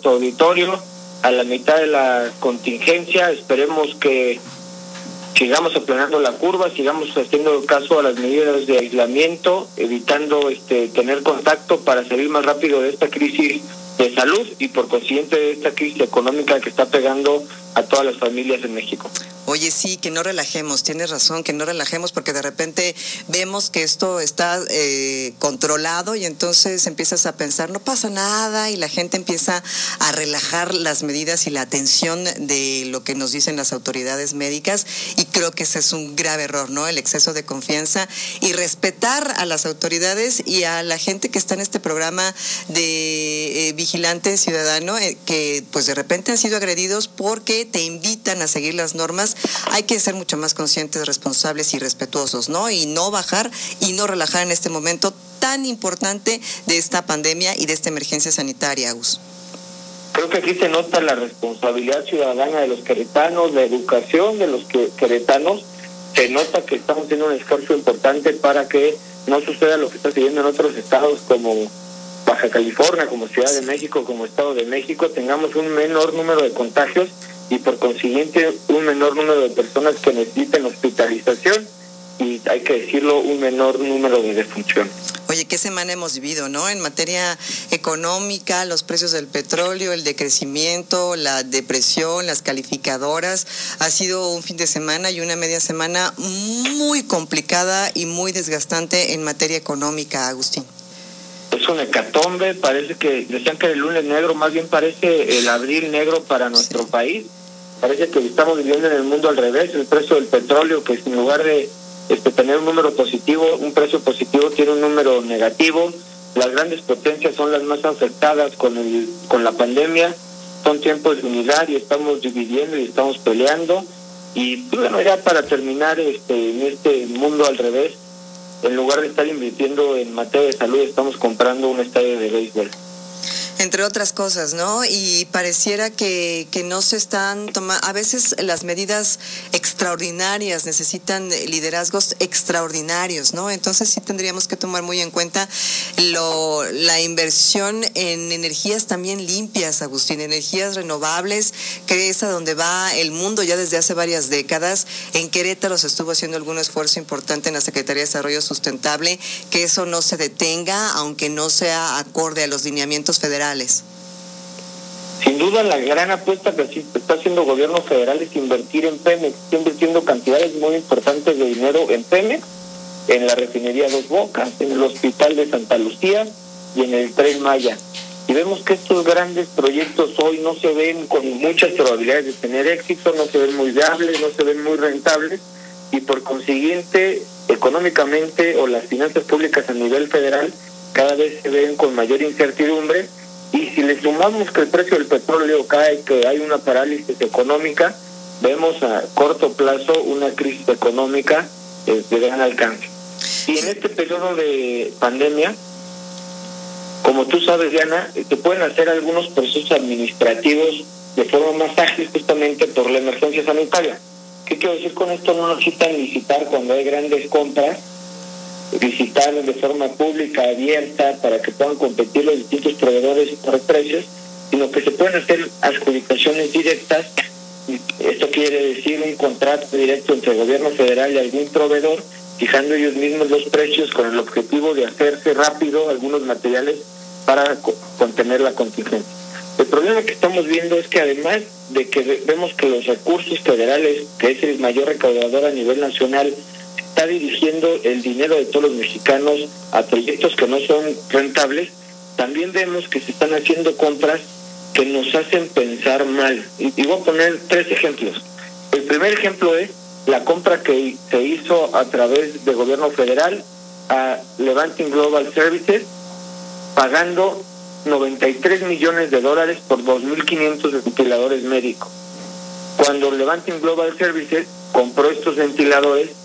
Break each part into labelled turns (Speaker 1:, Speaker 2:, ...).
Speaker 1: tu auditorio a la mitad de la contingencia. Esperemos que sigamos aplanando la curva, sigamos haciendo caso a las medidas de aislamiento, evitando este tener contacto para salir más rápido de esta crisis de salud y por consiguiente de esta crisis económica que está pegando a todas las familias en México.
Speaker 2: Oye, sí, que no relajemos, tienes razón, que no relajemos porque de repente vemos que esto está eh, controlado y entonces empiezas a pensar, no pasa nada y la gente empieza a relajar las medidas y la atención de lo que nos dicen las autoridades médicas y creo que ese es un grave error, ¿no? El exceso de confianza y respetar a las autoridades y a la gente que está en este programa de eh, vigilante ciudadano eh, que pues de repente han sido agredidos porque te invitan a seguir las normas, hay que ser mucho más conscientes, responsables y respetuosos, ¿no? Y no bajar y no relajar en este momento tan importante de esta pandemia y de esta emergencia sanitaria, Agus.
Speaker 1: Creo que aquí se nota la responsabilidad ciudadana de los queretanos, la educación de los queretanos. Se nota que estamos haciendo un esfuerzo importante para que no suceda lo que está sucediendo en otros estados como Baja California, como Ciudad de México, como Estado de México, tengamos un menor número de contagios y por consiguiente un menor número de personas que necesiten hospitalización y hay que decirlo, un menor número de defunción.
Speaker 2: Oye, qué semana hemos vivido, ¿no? En materia económica, los precios del petróleo, el decrecimiento, la depresión, las calificadoras. Ha sido un fin de semana y una media semana muy complicada y muy desgastante en materia económica, Agustín.
Speaker 1: Es un hecatombe, parece que decían que el lunes negro más bien parece el abril negro para nuestro país Parece que estamos viviendo en el mundo al revés, el precio del petróleo, que en lugar de este, tener un número positivo, un precio positivo tiene un número negativo. Las grandes potencias son las más afectadas con, el, con la pandemia. Son tiempos de unidad y estamos dividiendo y estamos peleando. Y bueno, ya para terminar este, en este mundo al revés, en lugar de estar invirtiendo en materia de salud, estamos comprando un estadio de béisbol
Speaker 2: entre otras cosas, ¿no? Y pareciera que, que no se están tomando, a veces las medidas extraordinarias necesitan liderazgos extraordinarios, ¿no? Entonces sí tendríamos que tomar muy en cuenta la inversión en energías también limpias, Agustín, energías renovables, que es a donde va el mundo ya desde hace varias décadas. En Querétaro se estuvo haciendo algún esfuerzo importante en la Secretaría de Desarrollo Sustentable, que eso no se detenga, aunque no sea acorde a los lineamientos federales
Speaker 1: sin duda la gran apuesta que está haciendo el gobierno federal es invertir en Pemex, está invirtiendo cantidades muy importantes de dinero en Pemex, en la refinería Dos Bocas, en el hospital de Santa Lucía y en el Tren Maya. Y vemos que estos grandes proyectos hoy no se ven con muchas probabilidades de tener éxito, no se ven muy viables, no se ven muy rentables y por consiguiente económicamente o las finanzas públicas a nivel federal cada vez se ven con mayor incertidumbre y si le sumamos que el precio del petróleo cae, que hay una parálisis económica, vemos a corto plazo una crisis económica eh, de gran alcance. Y en este periodo de pandemia, como tú sabes, Diana, se pueden hacer algunos procesos administrativos de forma más ágil justamente por la emergencia sanitaria. ¿Qué quiero decir con esto? No necesitan licitar cuando hay grandes compras visitarlos de forma pública, abierta, para que puedan competir los distintos proveedores por precios, sino que se pueden hacer adjudicaciones directas. Esto quiere decir un contrato directo entre el gobierno federal y algún proveedor, fijando ellos mismos los precios con el objetivo de hacerse rápido algunos materiales para contener la contingencia. El problema que estamos viendo es que además de que vemos que los recursos federales, que es el mayor recaudador a nivel nacional, está dirigiendo el dinero de todos los mexicanos a proyectos que no son rentables, también vemos que se están haciendo compras que nos hacen pensar mal. Y, voy a poner tres ejemplos. El primer ejemplo es la compra que se hizo a través del gobierno federal a Levanting Global Services, pagando 93 millones de dólares por 2.500 ventiladores médicos. Cuando Levanting Global Services compró estos ventiladores,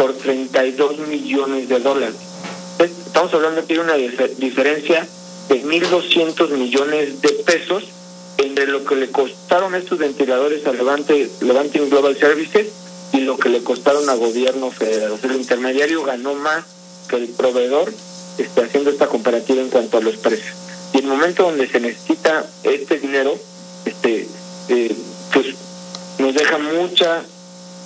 Speaker 1: por 32 millones de dólares. Estamos hablando de una diferencia de 1.200 millones de pesos entre lo que le costaron estos ventiladores a Levante, Levanting Global Services y lo que le costaron a gobierno federal. O sea, el intermediario ganó más que el proveedor está haciendo esta comparativa en cuanto a los precios. Y el momento donde se necesita este dinero, este, eh, pues nos deja mucha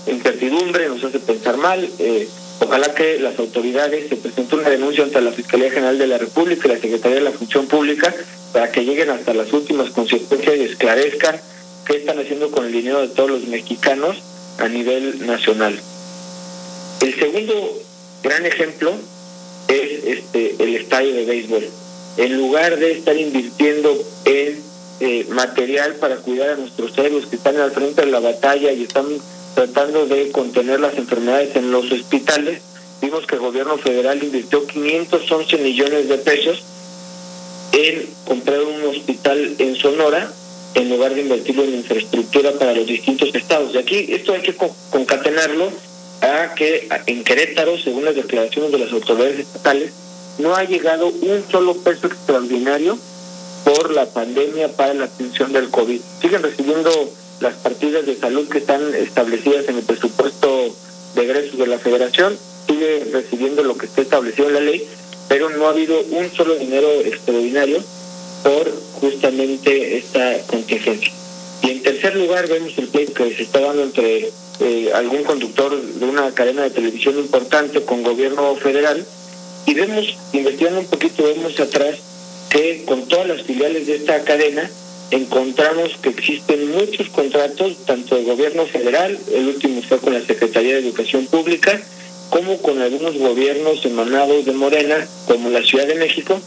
Speaker 1: incertidumbre, nos hace pensar mal. Eh, ojalá que las autoridades se presenten una denuncia ante la Fiscalía General de la República y la Secretaría de la Función Pública para que lleguen hasta las últimas consecuencias y esclarezcan qué están haciendo con el dinero de todos los mexicanos a nivel nacional. El segundo gran ejemplo es este el estadio de béisbol. En lugar de estar invirtiendo en eh, material para cuidar a nuestros héroes que están al frente de la batalla y están tratando de contener las enfermedades en los hospitales, vimos que el gobierno federal invirtió 511 millones de pesos en comprar un hospital en Sonora en lugar de invertirlo en infraestructura para los distintos estados. Y aquí esto hay que concatenarlo a que en Querétaro, según las declaraciones de las autoridades estatales, no ha llegado un solo peso extraordinario por la pandemia para la atención del COVID. Siguen recibiendo las partidas de salud que están establecidas en el presupuesto de egresos de la federación, sigue recibiendo lo que está establecido en la ley, pero no ha habido un solo dinero extraordinario por justamente esta contingencia. Y en tercer lugar vemos el pleito que se está dando entre eh, algún conductor de una cadena de televisión importante con gobierno federal y vemos, investigando un poquito, vemos atrás que con todas las filiales de esta cadena encontramos que existen muchos contratos, tanto de gobierno federal, el último fue con la Secretaría de Educación Pública, como con algunos gobiernos emanados de Morena, como la Ciudad de México,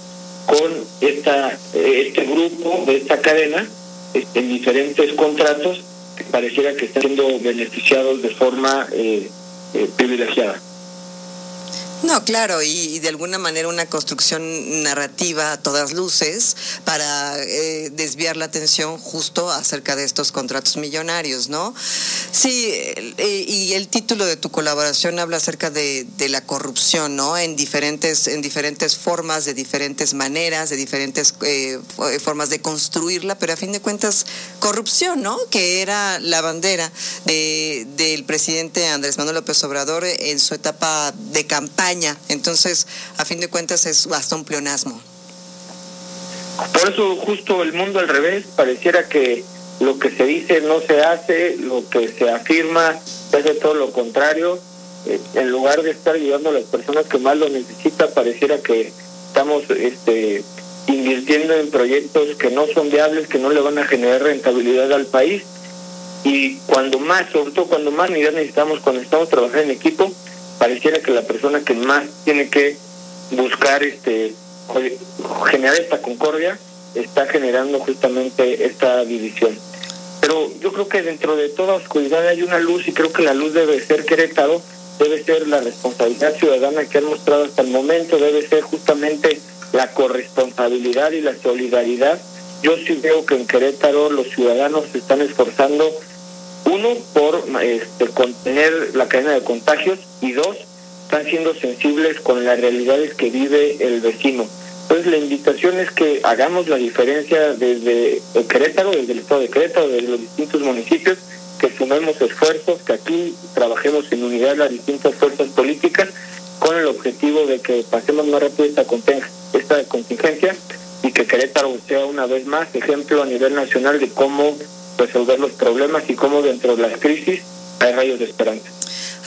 Speaker 1: con esta este grupo de esta cadena en diferentes contratos que pareciera que están siendo beneficiados de forma eh, eh, privilegiada.
Speaker 2: No, claro, y, de alguna manera una construcción narrativa a todas luces para eh, desviar la atención justo acerca de estos contratos millonarios, ¿no? Sí, eh, y el título de tu colaboración habla acerca de, la corrupción, ¿no? En diferentes, en diferentes formas, de diferentes maneras, de diferentes eh, formas de construirla, pero a fin de cuentas, corrupción, ¿no? Que era la bandera del presidente Andrés Manuel López Obrador en su etapa de campaña entonces, a fin de cuentas, es hasta un pleonasmo.
Speaker 1: Por eso justo el mundo al revés, pareciera que lo que se dice no se hace, lo que se afirma es de todo lo contrario. Eh, en lugar de estar ayudando a las personas que más lo necesitan, pareciera que estamos este, invirtiendo en proyectos que no son viables, que no le van a generar rentabilidad al país. Y cuando más, sobre todo cuando más necesitamos, cuando estamos trabajando en equipo, pareciera que la persona que más tiene que buscar este generar esta concordia está generando justamente esta división. Pero yo creo que dentro de toda oscuridad hay una luz y creo que la luz debe ser Querétaro, debe ser la responsabilidad ciudadana que han mostrado hasta el momento, debe ser justamente la corresponsabilidad y la solidaridad. Yo sí veo que en Querétaro los ciudadanos se están esforzando uno, por este, contener la cadena de contagios y dos, están siendo sensibles con las realidades que vive el vecino. Entonces la invitación es que hagamos la diferencia desde Querétaro, desde el estado de Querétaro, desde los distintos municipios, que sumemos esfuerzos, que aquí trabajemos en unidad las distintas fuerzas políticas con el objetivo de que pasemos más rápido esta, esta contingencia y que Querétaro sea una vez más ejemplo a nivel nacional de cómo resolver los problemas y cómo dentro de las crisis hay rayos de esperanza.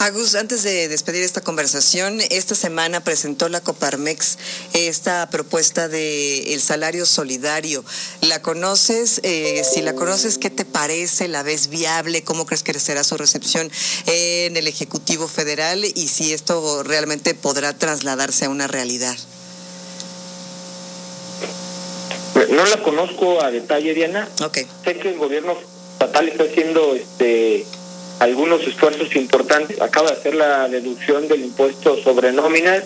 Speaker 2: Agus, antes de despedir esta conversación, esta semana presentó la Coparmex esta propuesta de el salario solidario. ¿La conoces? Eh, si la conoces, ¿qué te parece? ¿La ves viable? ¿Cómo crees que será su recepción en el Ejecutivo Federal? Y si esto realmente podrá trasladarse a una realidad.
Speaker 1: No la conozco a detalle, Diana.
Speaker 2: Okay.
Speaker 1: Sé que el gobierno estatal está haciendo este algunos esfuerzos importantes. Acaba de hacer la deducción del impuesto sobre nóminas,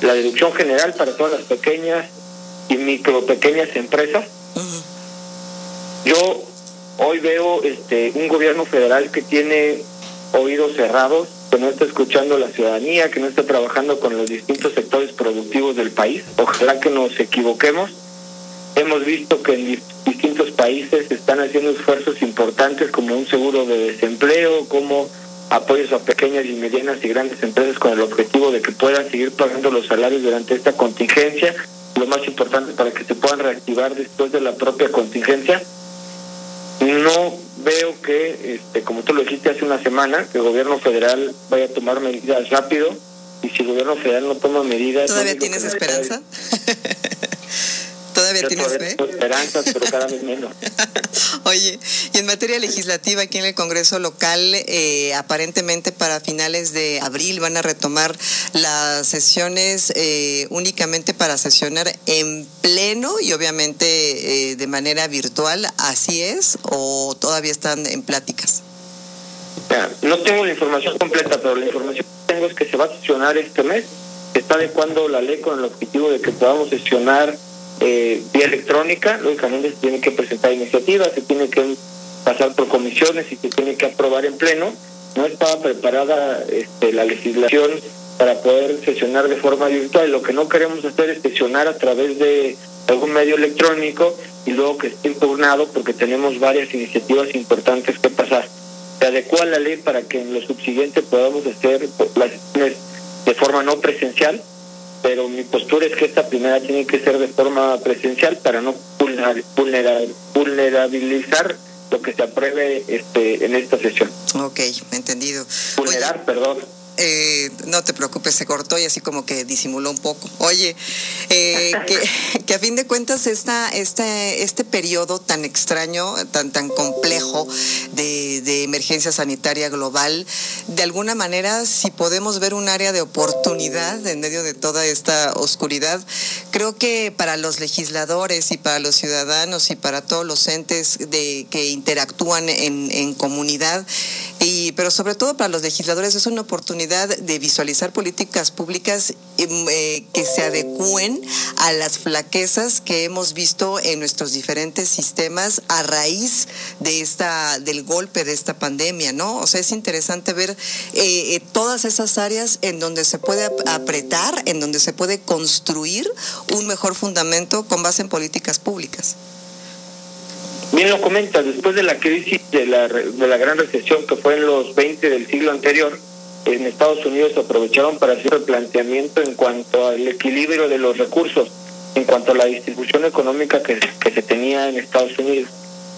Speaker 1: la deducción general para todas las pequeñas y micro pequeñas empresas. Yo hoy veo este un gobierno federal que tiene oídos cerrados, que no está escuchando a la ciudadanía, que no está trabajando con los distintos sectores productivos del país. Ojalá que nos equivoquemos Hemos visto que en distintos países están haciendo esfuerzos importantes como un seguro de desempleo, como apoyos a pequeñas y medianas y grandes empresas con el objetivo de que puedan seguir pagando los salarios durante esta contingencia. lo más importante para que se puedan reactivar después de la propia contingencia. No veo que, este, como tú lo dijiste hace una semana, que el gobierno federal vaya a tomar medidas rápido y si el gobierno federal no toma medidas...
Speaker 2: ¿Todavía tienes esperanza? ¿Todavía tienes fe?
Speaker 1: esperanzas, pero cada vez menos.
Speaker 2: Oye, y en materia legislativa, aquí en el Congreso local, eh, aparentemente para finales de abril van a retomar las sesiones eh, únicamente para sesionar en pleno y obviamente eh, de manera virtual. ¿Así es o todavía están en pláticas?
Speaker 1: no tengo la información completa, pero la información que tengo es que se va a sesionar este mes. Se está adecuando la ley con el objetivo de que podamos sesionar eh, vía electrónica, lógicamente se tiene que presentar iniciativas, se tiene que pasar por comisiones y se tiene que aprobar en pleno. No estaba preparada este, la legislación para poder sesionar de forma virtual. Lo que no queremos hacer es sesionar a través de algún medio electrónico y luego que esté impugnado porque tenemos varias iniciativas importantes que pasar. Se adecua la ley para que en lo subsiguiente podamos hacer las sesiones de forma no presencial, pero mi postura es que esta primera tiene que ser de forma presencial para no vulnerabilizar lo que se apruebe este en esta sesión.
Speaker 2: Ok, entendido.
Speaker 1: Vulnerar, perdón.
Speaker 2: Eh, no te preocupes, se cortó y así como que disimuló un poco. Oye, eh, que, a fin de cuentas esta, este, este periodo tan extraño, tan, tan complejo de, de, emergencia sanitaria global, de alguna manera, si podemos ver un área de oportunidad en medio de toda esta oscuridad, creo que para los legisladores y para los ciudadanos y para todos los entes de, que interactúan en, en comunidad, y, pero sobre todo para los legisladores es una oportunidad de visualizar políticas públicas em, eh, que se adecúen a las flaquezas que hemos visto en nuestros diferentes sistemas a raíz de esta del golpe de esta pandemia, ¿no? O sea, es interesante ver eh, eh, todas esas áreas en donde se puede apretar, en donde se puede construir un mejor fundamento con base en políticas públicas.
Speaker 1: Bien lo comentas, después de la crisis de la, de la gran recesión que fue en los 20 del siglo anterior, en Estados Unidos aprovecharon para hacer el planteamiento en cuanto al equilibrio de los recursos, en cuanto a la distribución económica que, que se tenía en Estados Unidos.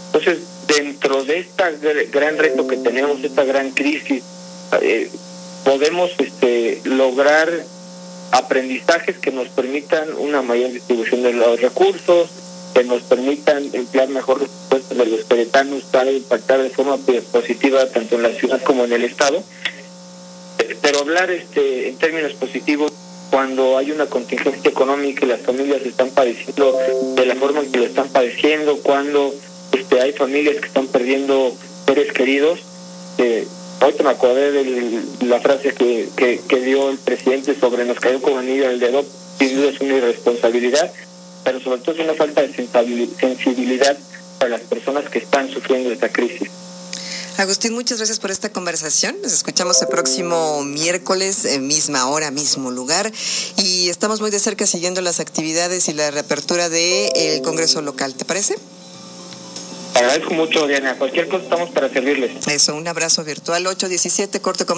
Speaker 1: Entonces, dentro de este gran reto que tenemos, esta gran crisis, eh, podemos este, lograr aprendizajes que nos permitan una mayor distribución de los recursos, que nos permitan emplear mejor peretanos para impactar de forma positiva tanto en la ciudad como en el Estado pero hablar este en términos positivos cuando hay una contingencia económica y las familias están padeciendo de la forma en que lo están padeciendo, cuando este hay familias que están perdiendo seres queridos. Eh, ahorita me acordé de la frase que, que, dio el presidente sobre nos cayó como anillo el dedo, sin duda es una irresponsabilidad, pero sobre todo es una falta de sensibilidad para las personas que están sufriendo esta crisis.
Speaker 2: Agustín, muchas gracias por esta conversación. Nos escuchamos el próximo miércoles, misma hora, mismo lugar. Y estamos muy de cerca siguiendo las actividades y la reapertura del Congreso local. ¿Te parece?
Speaker 1: Agradezco mucho, Diana. Cualquier cosa estamos para servirles.
Speaker 2: Eso, un abrazo virtual. 817, corte